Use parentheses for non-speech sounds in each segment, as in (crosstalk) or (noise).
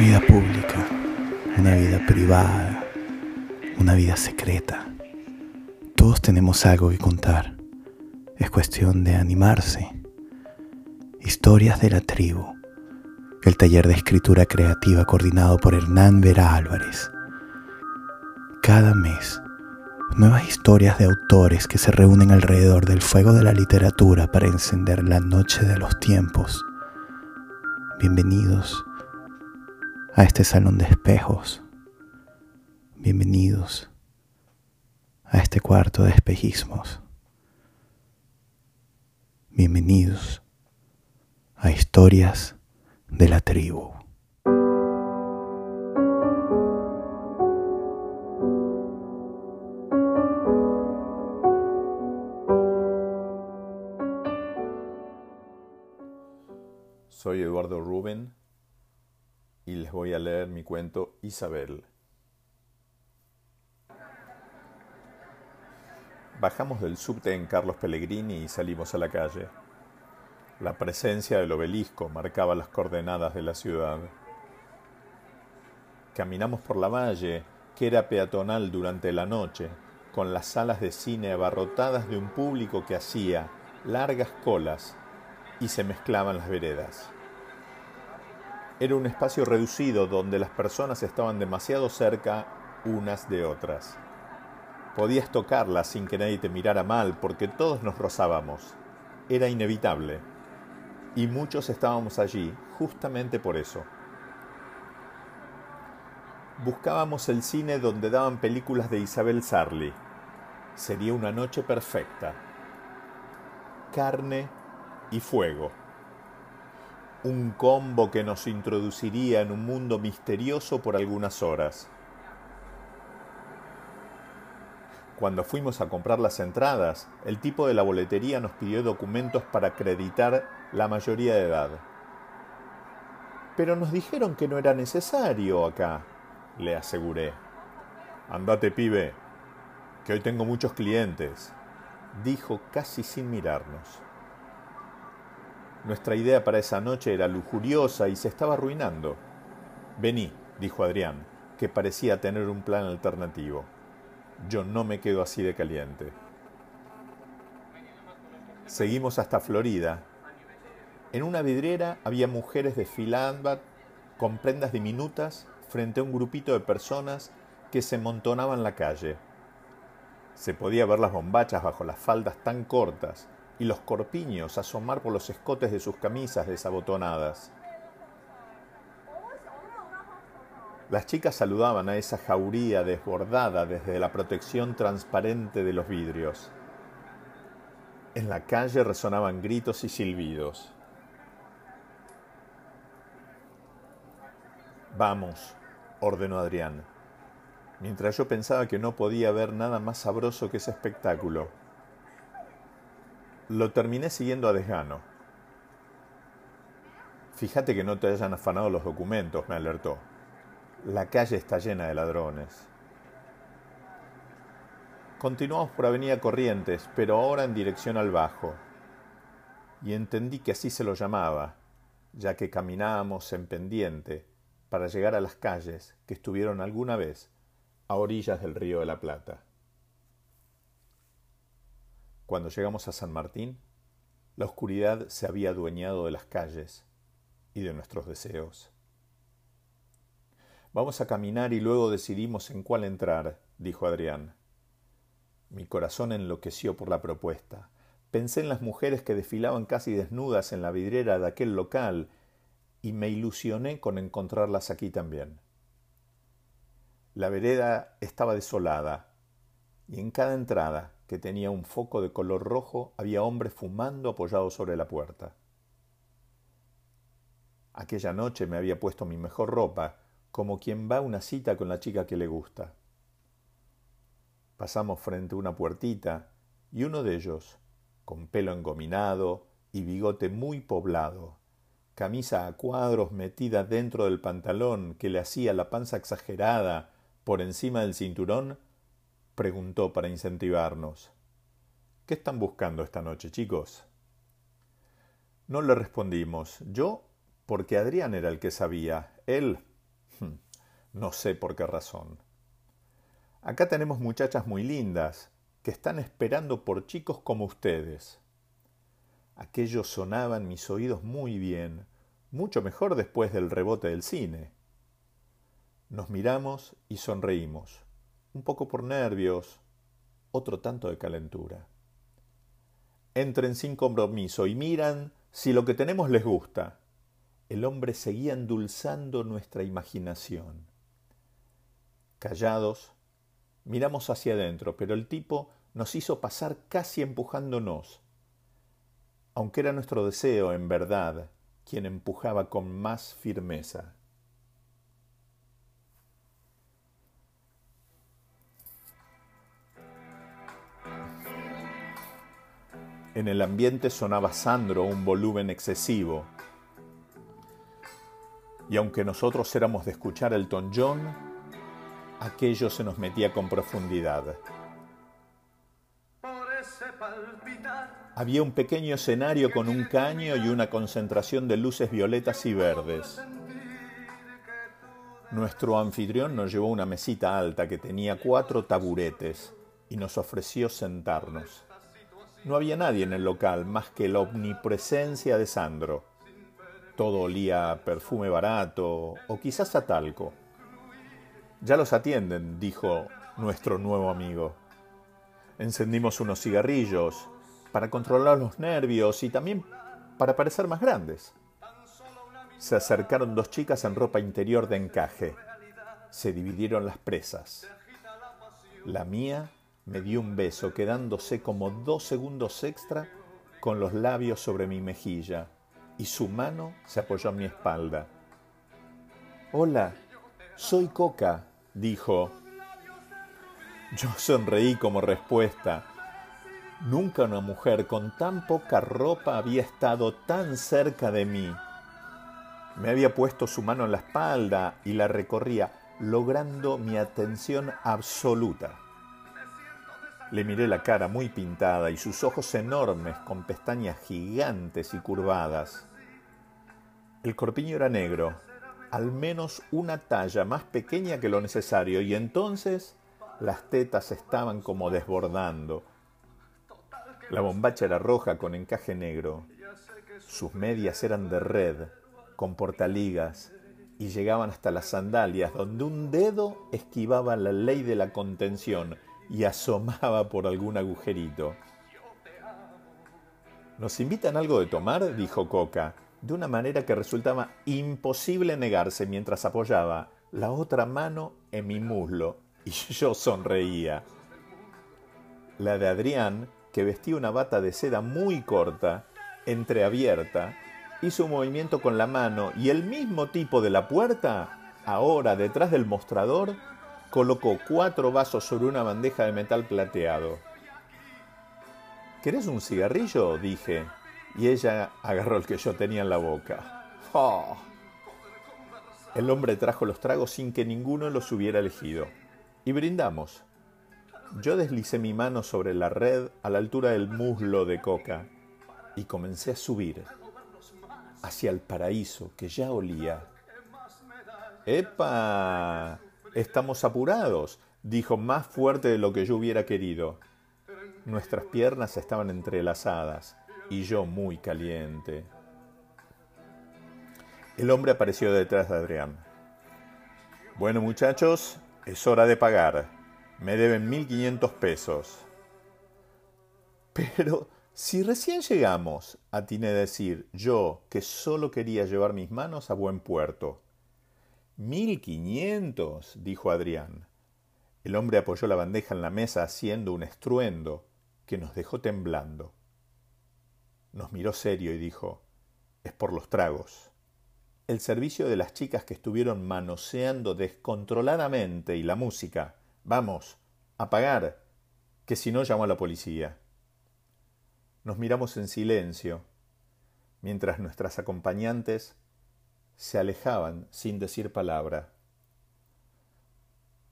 vida pública, una vida privada, una vida secreta. Todos tenemos algo que contar. Es cuestión de animarse. Historias de la tribu. El taller de escritura creativa coordinado por Hernán Vera Álvarez. Cada mes, nuevas historias de autores que se reúnen alrededor del fuego de la literatura para encender la noche de los tiempos. Bienvenidos a este salón de espejos. Bienvenidos a este cuarto de espejismos. Bienvenidos a historias de la tribu. Soy Eduardo Rubén les voy a leer mi cuento Isabel. Bajamos del subte en Carlos Pellegrini y salimos a la calle. La presencia del obelisco marcaba las coordenadas de la ciudad. Caminamos por la valle, que era peatonal durante la noche, con las salas de cine abarrotadas de un público que hacía largas colas y se mezclaban las veredas. Era un espacio reducido donde las personas estaban demasiado cerca unas de otras. Podías tocarlas sin que nadie te mirara mal porque todos nos rozábamos. Era inevitable. Y muchos estábamos allí justamente por eso. Buscábamos el cine donde daban películas de Isabel Sarli. Sería una noche perfecta. Carne y fuego un combo que nos introduciría en un mundo misterioso por algunas horas. Cuando fuimos a comprar las entradas, el tipo de la boletería nos pidió documentos para acreditar la mayoría de edad. Pero nos dijeron que no era necesario acá, le aseguré. Andate, pibe, que hoy tengo muchos clientes, dijo casi sin mirarnos. Nuestra idea para esa noche era lujuriosa y se estaba arruinando. Vení, dijo Adrián, que parecía tener un plan alternativo. Yo no me quedo así de caliente. Seguimos hasta Florida. En una vidriera había mujeres desfilando con prendas diminutas frente a un grupito de personas que se montonaban la calle. Se podía ver las bombachas bajo las faldas tan cortas y los corpiños asomar por los escotes de sus camisas desabotonadas. Las chicas saludaban a esa jauría desbordada desde la protección transparente de los vidrios. En la calle resonaban gritos y silbidos. Vamos, ordenó Adrián, mientras yo pensaba que no podía haber nada más sabroso que ese espectáculo. Lo terminé siguiendo a desgano. Fíjate que no te hayan afanado los documentos, me alertó. La calle está llena de ladrones. Continuamos por Avenida Corrientes, pero ahora en dirección al Bajo. Y entendí que así se lo llamaba, ya que caminábamos en pendiente para llegar a las calles que estuvieron alguna vez a orillas del río de la Plata. Cuando llegamos a San Martín, la oscuridad se había adueñado de las calles y de nuestros deseos. Vamos a caminar y luego decidimos en cuál entrar, dijo Adrián. Mi corazón enloqueció por la propuesta. Pensé en las mujeres que desfilaban casi desnudas en la vidriera de aquel local y me ilusioné con encontrarlas aquí también. La vereda estaba desolada y en cada entrada que tenía un foco de color rojo, había hombres fumando apoyados sobre la puerta. Aquella noche me había puesto mi mejor ropa, como quien va a una cita con la chica que le gusta. Pasamos frente a una puertita y uno de ellos, con pelo engominado y bigote muy poblado, camisa a cuadros metida dentro del pantalón que le hacía la panza exagerada por encima del cinturón, preguntó para incentivarnos. ¿Qué están buscando esta noche, chicos? No le respondimos. Yo, porque Adrián era el que sabía. Él, no sé por qué razón. Acá tenemos muchachas muy lindas que están esperando por chicos como ustedes. Aquello sonaba en mis oídos muy bien, mucho mejor después del rebote del cine. Nos miramos y sonreímos, un poco por nervios, otro tanto de calentura. Entren sin compromiso y miran si lo que tenemos les gusta. El hombre seguía endulzando nuestra imaginación. Callados, miramos hacia adentro, pero el tipo nos hizo pasar casi empujándonos aunque era nuestro deseo, en verdad, quien empujaba con más firmeza. En el ambiente sonaba Sandro un volumen excesivo. Y aunque nosotros éramos de escuchar el John, aquello se nos metía con profundidad. Había un pequeño escenario con un caño y una concentración de luces violetas y verdes. Nuestro anfitrión nos llevó una mesita alta que tenía cuatro taburetes y nos ofreció sentarnos. No había nadie en el local más que la omnipresencia de Sandro. Todo olía a perfume barato o quizás a talco. Ya los atienden, dijo nuestro nuevo amigo. Encendimos unos cigarrillos para controlar los nervios y también para parecer más grandes. Se acercaron dos chicas en ropa interior de encaje. Se dividieron las presas. La mía me dio un beso quedándose como dos segundos extra con los labios sobre mi mejilla y su mano se apoyó en mi espalda. Hola, soy Coca, dijo yo sonreí como respuesta. Nunca una mujer con tan poca ropa había estado tan cerca de mí. Me había puesto su mano en la espalda y la recorría, logrando mi atención absoluta. Le miré la cara muy pintada y sus ojos enormes con pestañas gigantes y curvadas. El corpiño era negro, al menos una talla más pequeña que lo necesario, y entonces las tetas estaban como desbordando. La bombacha era roja con encaje negro. Sus medias eran de red, con portaligas, y llegaban hasta las sandalias, donde un dedo esquivaba la ley de la contención y asomaba por algún agujerito. ¿Nos invitan algo de tomar? dijo Coca, de una manera que resultaba imposible negarse mientras apoyaba la otra mano en mi muslo y (laughs) yo sonreía. La de Adrián, que vestía una bata de seda muy corta, entreabierta, hizo un movimiento con la mano y el mismo tipo de la puerta, ahora detrás del mostrador, colocó cuatro vasos sobre una bandeja de metal plateado. ¿Querés un cigarrillo? dije, y ella agarró el que yo tenía en la boca. ¡Oh! El hombre trajo los tragos sin que ninguno los hubiera elegido y brindamos. Yo deslicé mi mano sobre la red a la altura del muslo de Coca y comencé a subir hacia el paraíso que ya olía. ¡Epa! Estamos apurados, dijo más fuerte de lo que yo hubiera querido. Nuestras piernas estaban entrelazadas y yo muy caliente. El hombre apareció detrás de Adrián. Bueno muchachos, es hora de pagar. Me deben 1.500 pesos. Pero si recién llegamos, atiné a decir yo que solo quería llevar mis manos a buen puerto. Mil quinientos, dijo Adrián. El hombre apoyó la bandeja en la mesa haciendo un estruendo que nos dejó temblando. Nos miró serio y dijo, es por los tragos el servicio de las chicas que estuvieron manoseando descontroladamente y la música. Vamos, a pagar, que si no llamo a la policía. Nos miramos en silencio, mientras nuestras acompañantes se alejaban sin decir palabra.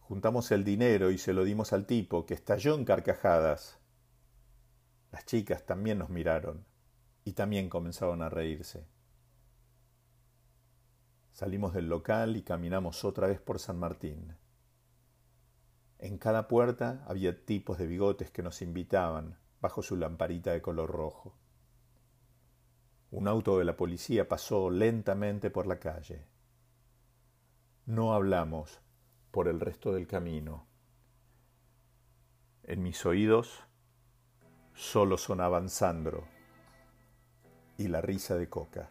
Juntamos el dinero y se lo dimos al tipo, que estalló en carcajadas. Las chicas también nos miraron y también comenzaron a reírse. Salimos del local y caminamos otra vez por San Martín. En cada puerta había tipos de bigotes que nos invitaban bajo su lamparita de color rojo. Un auto de la policía pasó lentamente por la calle. No hablamos por el resto del camino. En mis oídos solo sonaban Sandro y la risa de Coca.